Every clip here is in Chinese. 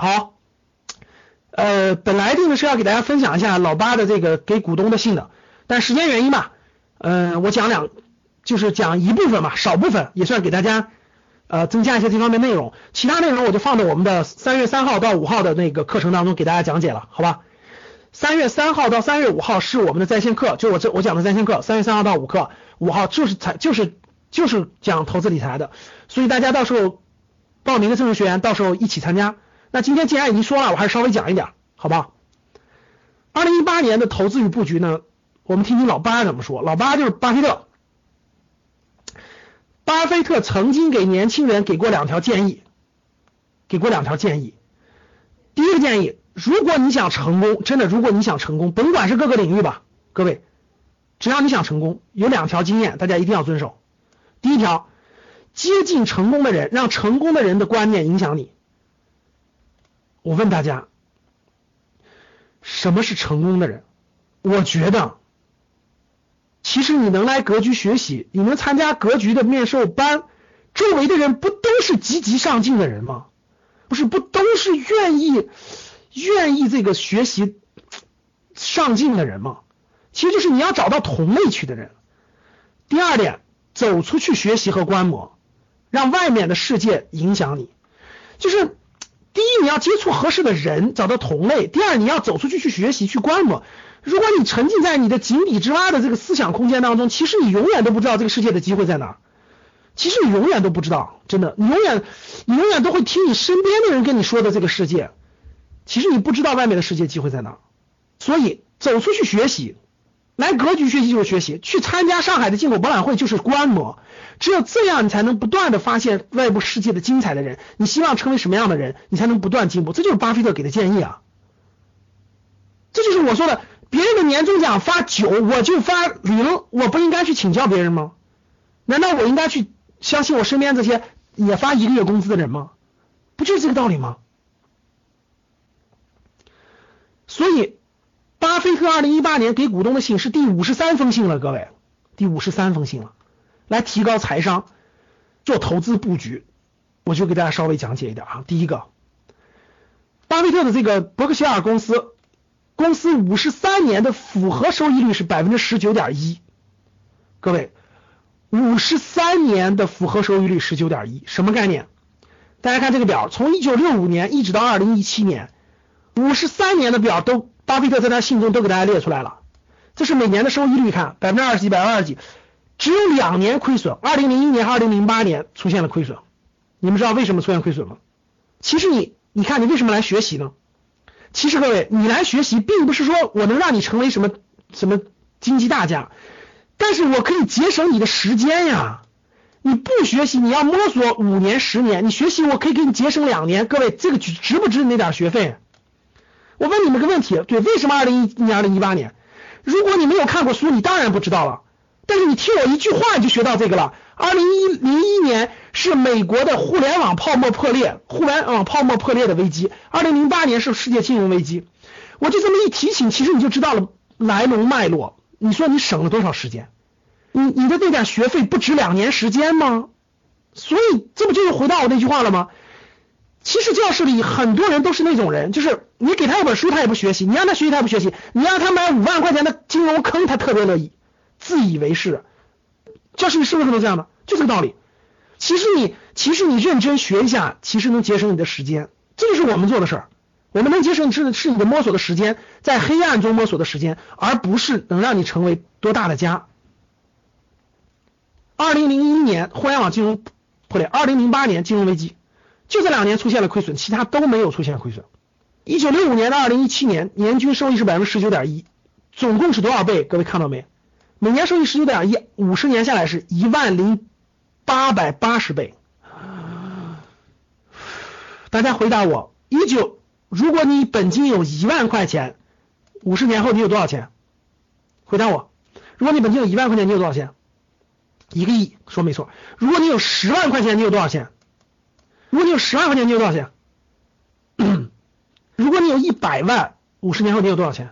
好，呃，本来定的是要给大家分享一下老八的这个给股东的信的，但时间原因嘛，嗯，我讲两，就是讲一部分嘛，少部分也算给大家呃增加一些这方面内容，其他内容我就放在我们的三月三号到五号的那个课程当中给大家讲解了，好吧？三月三号到三月五号是我们的在线课，就我这我讲的在线课，三月三号到五课，五号就是才就是就是讲投资理财的，所以大家到时候报名的正式学员到时候一起参加。那今天既然已经说了，我还是稍微讲一点，好不好？二零一八年的投资与布局呢，我们听听老八怎么说。老八就是巴菲特，巴菲特曾经给年轻人给过两条建议，给过两条建议。第一个建议，如果你想成功，真的，如果你想成功，甭管是各个领域吧，各位，只要你想成功，有两条经验，大家一定要遵守。第一条，接近成功的人，让成功的人的观念影响你。我问大家，什么是成功的人？我觉得，其实你能来格局学习，你能参加格局的面授班，周围的人不都是积极上进的人吗？不是，不都是愿意愿意这个学习上进的人吗？其实就是你要找到同类区的人。第二点，走出去学习和观摩，让外面的世界影响你，就是。第一，你要接触合适的人，找到同类；第二，你要走出去去学习、去观摩。如果你沉浸在你的井底之蛙的这个思想空间当中，其实你永远都不知道这个世界的机会在哪。其实你永远都不知道，真的，你永远，你永远都会听你身边的人跟你说的这个世界。其实你不知道外面的世界机会在哪。所以，走出去学习。来格局学习就是学习，去参加上海的进口博览会就是观摩，只有这样你才能不断的发现外部世界的精彩的人。你希望成为什么样的人，你才能不断进步？这就是巴菲特给的建议啊，这就是我说的，别人的年终奖发九，我就发零，我不应该去请教别人吗？难道我应该去相信我身边这些也发一个月工资的人吗？不就是这个道理吗？所以。巴菲特二零一八年给股东的信是第五十三封信了，各位，第五十三封信了，来提高财商，做投资布局，我就给大家稍微讲解一点啊。第一个，巴菲特的这个伯克希尔公司，公司五十三年的复合收益率是百分之十九点一，各位，五十三年的复合收益率十九点一，什么概念？大家看这个表，从一九六五年一直到二零一七年，五十三年的表都。巴菲特在他信中都给大家列出来了，这是每年的收益率，看百分之二十几，百分之二十几，只有两年亏损，二零零一年、二零零八年出现了亏损。你们知道为什么出现亏损吗？其实你，你看你为什么来学习呢？其实各位，你来学习并不是说我能让你成为什么什么经济大家，但是我可以节省你的时间呀。你不学习，你要摸索五年、十年，你学习我可以给你节省两年。各位，这个值不值你那点学费？我问你们个问题，对，为什么二零一年、二零一八年？如果你没有看过书，你当然不知道了。但是你听我一句话，你就学到这个了。二零一零一年是美国的互联网泡沫破裂，互联网泡沫破裂的危机。二零零八年是世界金融危机。我就这么一提醒，其实你就知道了来龙脉络。你说你省了多少时间？你你的那点学费不值两年时间吗？所以这不就是回到我那句话了吗？其实教室里很多人都是那种人，就是你给他一本书，他也不学习；你让他学习，他也不学习；你让他买五万块钱的金融坑，他特别乐意，自以为是。教室里是不是很多这样的？就这个道理。其实你，其实你认真学一下，其实能节省你的时间。这就是我们做的事儿。我们能节省你是是你的摸索的时间，在黑暗中摸索的时间，而不是能让你成为多大的家。二零零一年互联网金融破裂，二零零八年金融危机。就这两年出现了亏损，其他都没有出现亏损。一九六五年到二零一七年，年均收益是百分之十九点一，总共是多少倍？各位看到没？每年收益十九点一，五十年下来是一万零八百八十倍。大家回答我：一九，如果你本金有一万块钱，五十年后你有多少钱？回答我：如果你本金有一万块钱，你有多少钱？一个亿，说没错。如果你有十万块钱，你有多少钱？如果你有十万块钱，你有多少钱？如果你有一百万，五十年后你有多少钱？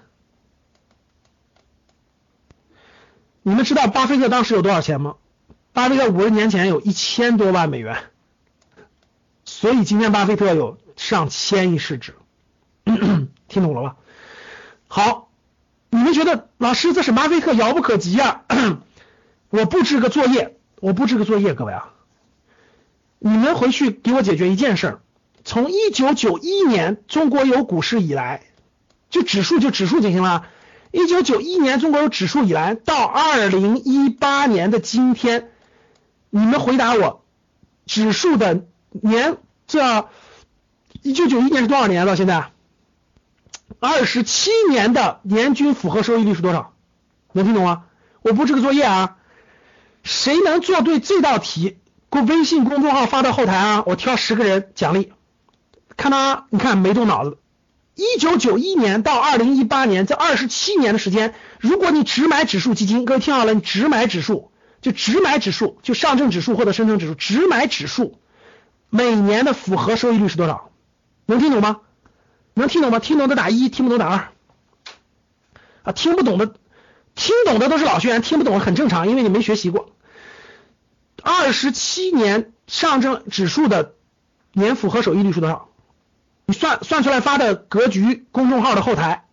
你们知道巴菲特当时有多少钱吗？巴菲特五十年前有一千多万美元。所以今天巴菲特有上千亿市值，听懂了吧？好，你们觉得老师这是巴菲特遥不可及啊？我布置个作业，我布置个作业，各位啊，你们回去给我解决一件事儿：从一九九一年中国有股市以来，就指数就指数就行了。一九九一年中国有指数以来，到二零一八年的今天，你们回答我，指数的年这一九九一年是多少年到现在？二十七年的年均复合收益率是多少？能听懂吗？我布置个作业啊，谁能做对这道题，给微信公众号发到后台啊，我挑十个人奖励。看到你看没动脑子。一九九一年到二零一八年这二十七年的时间，如果你只买指数基金，各位听好了，你只买指数，就只买指数，就上证指数或者深成指数，只买指数，每年的复合收益率是多少？能听懂吗？能听懂吗？听懂的打一，听不懂打二。啊，听不懂的，听懂的都是老学员，听不懂很正常，因为你没学习过。二十七年上证指数的年复合收益率是多少？你算算出来发的格局公众号的后台，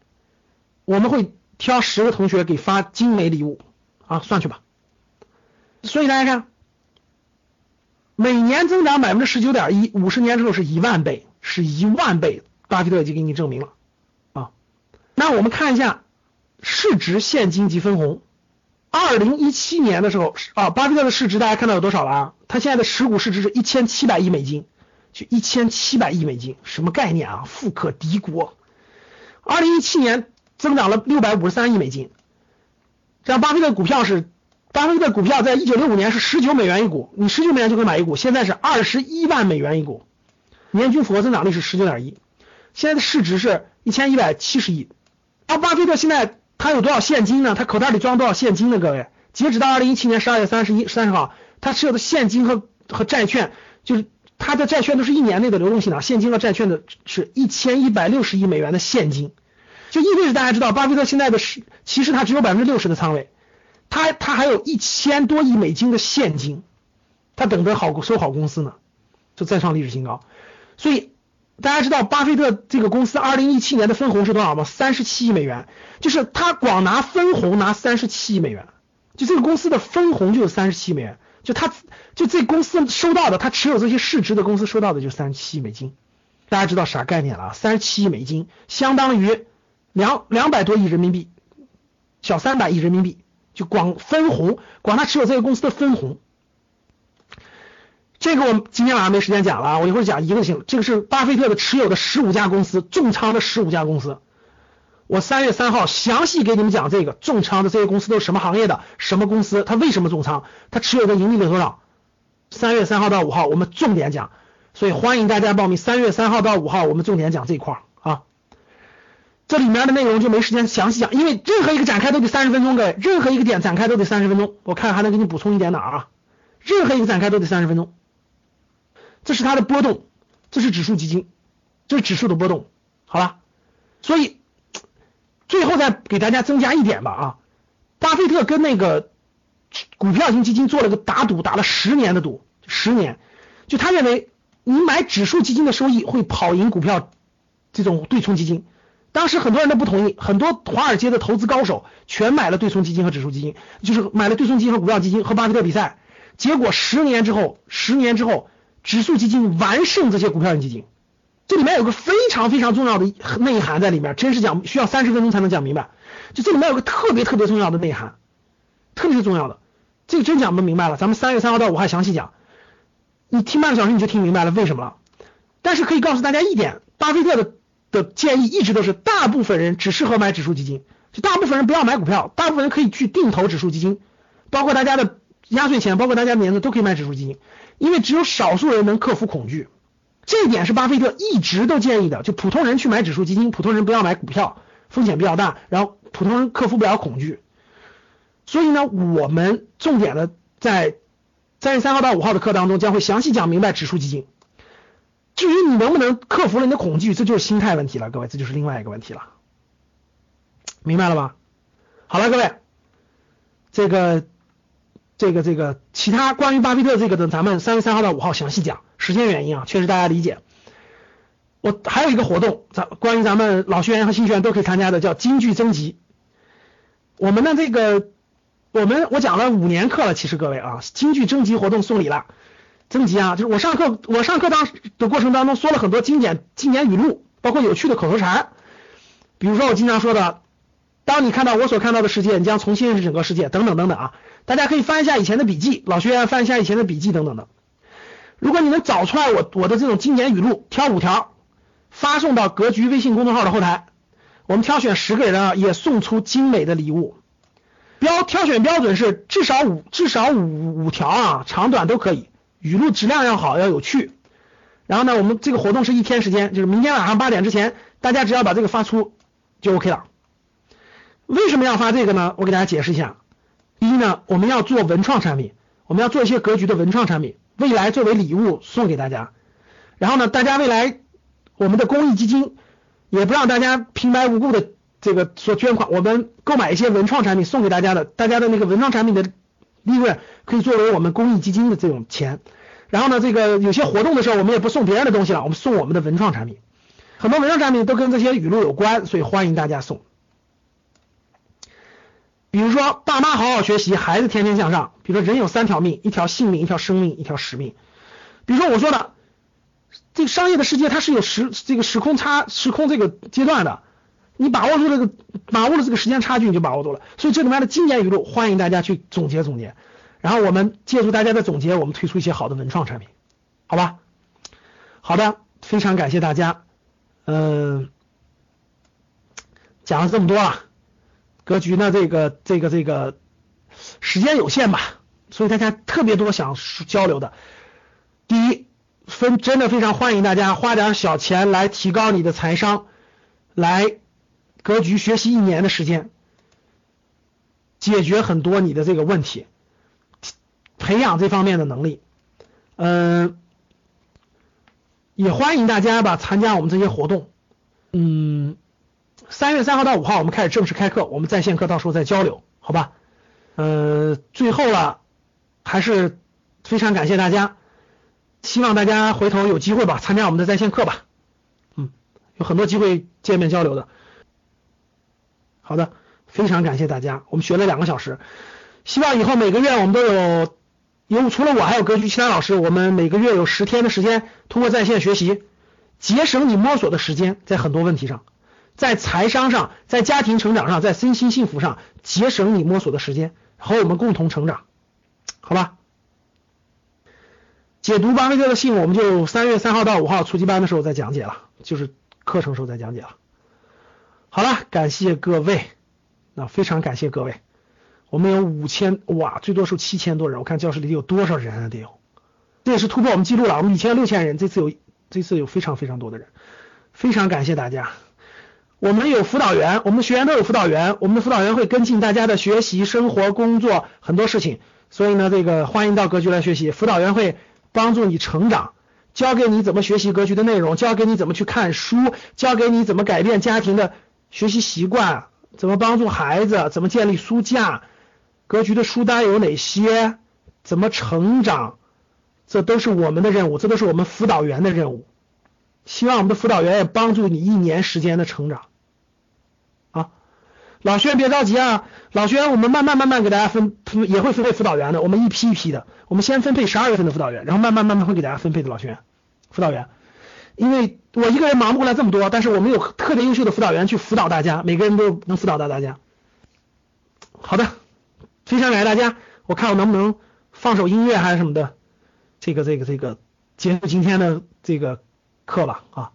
我们会挑十个同学给发精美礼物啊，算去吧。所以大家看，每年增长百分之十九点一，五十年之后是一万倍，是一万倍，巴菲特已经给你证明了啊。那我们看一下市值、现金及分红。二零一七年的时候啊，巴菲特的市值大家看到有多少了？他现在的持股市值是一千七百亿美金。就一千七百亿美金，什么概念啊？富可敌国。二零一七年增长了六百五十三亿美金。像巴菲特股票是，巴菲特股票在一九六五年是十九美元一股，你十九美元就可以买一股，现在是二十一万美元一股，年均复合增长率是十九点一，现在的市值是一千一百七十亿。而巴菲特现在他有多少现金呢？他口袋里装多少现金呢？各位，截止到二零一七年十二月三十一三十号，他持有的现金和和债券就是。他的债券都是一年内的流动性的，现金和债券的是一千一百六十亿美元的现金，就意味着大家知道，巴菲特现在的是其实他只有百分之六十的仓位，他他还有一千多亿美金的现金，他等着好收好公司呢，就再创历史新高。所以大家知道巴菲特这个公司二零一七年的分红是多少吗？三十七亿美元，就是他光拿分红拿三十七亿美元，就这个公司的分红就有三十七亿美元。就他，就这公司收到的，他持有这些市值的公司收到的就三十七亿美金，大家知道啥概念了？三十七亿美金相当于两两百多亿人民币，小三百亿人民币，就光分红，光他持有这个公司的分红，这个我今天晚上没时间讲了啊，我一会儿讲一个就行。这个是巴菲特的持有的十五家公司，重仓的十五家公司。我三月三号详细给你们讲这个重仓的这些公司都是什么行业的，什么公司，它为什么重仓，它持有的盈利率多少？三月三号到五号我们重点讲，所以欢迎大家报名。三月三号到五号我们重点讲这一块啊，这里面的内容就没时间详细讲，因为任何一个展开都得三十分钟，各位，任何一个点展开都得三十分钟。我看还能给你补充一点哪啊？任何一个展开都得三十分钟。这是它的波动，这是指数基金，这是指数的波动，好了，所以。最后再给大家增加一点吧啊，巴菲特跟那个股票型基金做了个打赌，打了十年的赌，十年，就他认为你买指数基金的收益会跑赢股票这种对冲基金。当时很多人都不同意，很多华尔街的投资高手全买了对冲基金和指数基金，就是买了对冲基金和股票基金和巴菲特比赛。结果十年之后，十年之后，指数基金完胜这些股票型基金。这里面有个非常非常重要的内涵在里面，真是讲需要三十分钟才能讲明白。就这里面有个特别特别重要的内涵，特别重要的，这个真讲不明白了。咱们三月三号到五号详细讲，你听半个小时你就听明白了为什么了。但是可以告诉大家一点，巴菲特的的建议一直都是，大部分人只适合买指数基金，就大部分人不要买股票，大部分人可以去定投指数基金，包括大家的压岁钱，包括大家的年资都可以买指数基金，因为只有少数人能克服恐惧。这一点是巴菲特一直都建议的，就普通人去买指数基金，普通人不要买股票，风险比较大，然后普通人克服不了恐惧。所以呢，我们重点的在三月三号到五号的课当中将会详细讲明白指数基金。至于你能不能克服了你的恐惧，这就是心态问题了，各位，这就是另外一个问题了，明白了吧？好了，各位，这个这个这个其他关于巴菲特这个的，咱们三月三号到五号详细讲。时间原因啊，确实大家理解。我还有一个活动，咱关于咱们老学员和新学员都可以参加的，叫京剧增级。我们的这个，我们我讲了五年课了，其实各位啊，京剧征集活动送礼了，征集啊，就是我上课我上课当的过程当中说了很多经典经典语录，包括有趣的口头禅，比如说我经常说的，当你看到我所看到的世界，你将重新认识整个世界，等等等等啊，大家可以翻一下以前的笔记，老学员翻一下以前的笔记等等的。如果你能找出来我我的这种经典语录，挑五条，发送到格局微信公众号的后台。我们挑选十个人啊，也送出精美的礼物。标挑选标准是至少五至少五五条啊，长短都可以，语录质量要好，要有趣。然后呢，我们这个活动是一天时间，就是明天晚上八点之前，大家只要把这个发出就 OK 了。为什么要发这个呢？我给大家解释一下。一呢，我们要做文创产品，我们要做一些格局的文创产品，未来作为礼物送给大家。然后呢，大家未来我们的公益基金。也不让大家平白无故的这个说捐款，我们购买一些文创产品送给大家的，大家的那个文创产品的利润可以作为我们公益基金的这种钱。然后呢，这个有些活动的时候，我们也不送别人的东西了，我们送我们的文创产品。很多文创产品都跟这些语录有关，所以欢迎大家送。比如说，爸妈好好学习，孩子天天向上。比如说，人有三条命：一条性命，一条生命，一条使命。比如说我说的。这个商业的世界它是有时这个时空差时空这个阶段的，你把握住这个把握了这个时间差距，你就把握住了。所以这里面的经典语录，欢迎大家去总结总结，然后我们借助大家的总结，我们推出一些好的文创产品，好吧？好的，非常感谢大家，嗯，讲了这么多了，格局呢这个这个这个时间有限吧，所以大家特别多想交流的，第一。分真的非常欢迎大家花点小钱来提高你的财商，来格局学习一年的时间，解决很多你的这个问题，培养这方面的能力。嗯，也欢迎大家吧参加我们这些活动。嗯，三月三号到五号我们开始正式开课，我们在线课到时候再交流，好吧？呃，最后了，还是非常感谢大家。希望大家回头有机会吧，参加我们的在线课吧。嗯，有很多机会见面交流的。好的，非常感谢大家，我们学了两个小时，希望以后每个月我们都有，有除了我还有格局其他老师，我们每个月有十天的时间通过在线学习，节省你摸索的时间，在很多问题上，在财商上，在家庭成长上，在身心幸福上节省你摸索的时间，和我们共同成长，好吧？解读巴菲特的信，我们就三月三号到五号初级班的时候再讲解了，就是课程时候再讲解了。好了，感谢各位，那非常感谢各位，我们有五千哇，最多是七千多人，我看教室里有多少人啊？得有，这也是突破我们记录了，我们以前六千人，这次有这次有非常非常多的人，非常感谢大家。我们有辅导员，我们的学员都有辅导员，我们的辅导员会跟进大家的学习、生活、工作很多事情，所以呢，这个欢迎到格局来学习，辅导员会。帮助你成长，教给你怎么学习格局的内容，教给你怎么去看书，教给你怎么改变家庭的学习习惯，怎么帮助孩子，怎么建立书架，格局的书单有哪些，怎么成长，这都是我们的任务，这都是我们辅导员的任务。希望我们的辅导员也帮助你一年时间的成长。老学员别着急啊，老学员我们慢慢慢慢给大家分，也会分配辅导员的，我们一批一批的。我们先分配十二月份的辅导员，然后慢慢慢慢会给大家分配的老学员辅导员，因为我一个人忙不过来这么多，但是我们有特别优秀的辅导员去辅导大家，每个人都能辅导到大家。好的，非常感谢大家，我看我能不能放首音乐还是什么的，这个这个这个结束今天的这个课吧啊。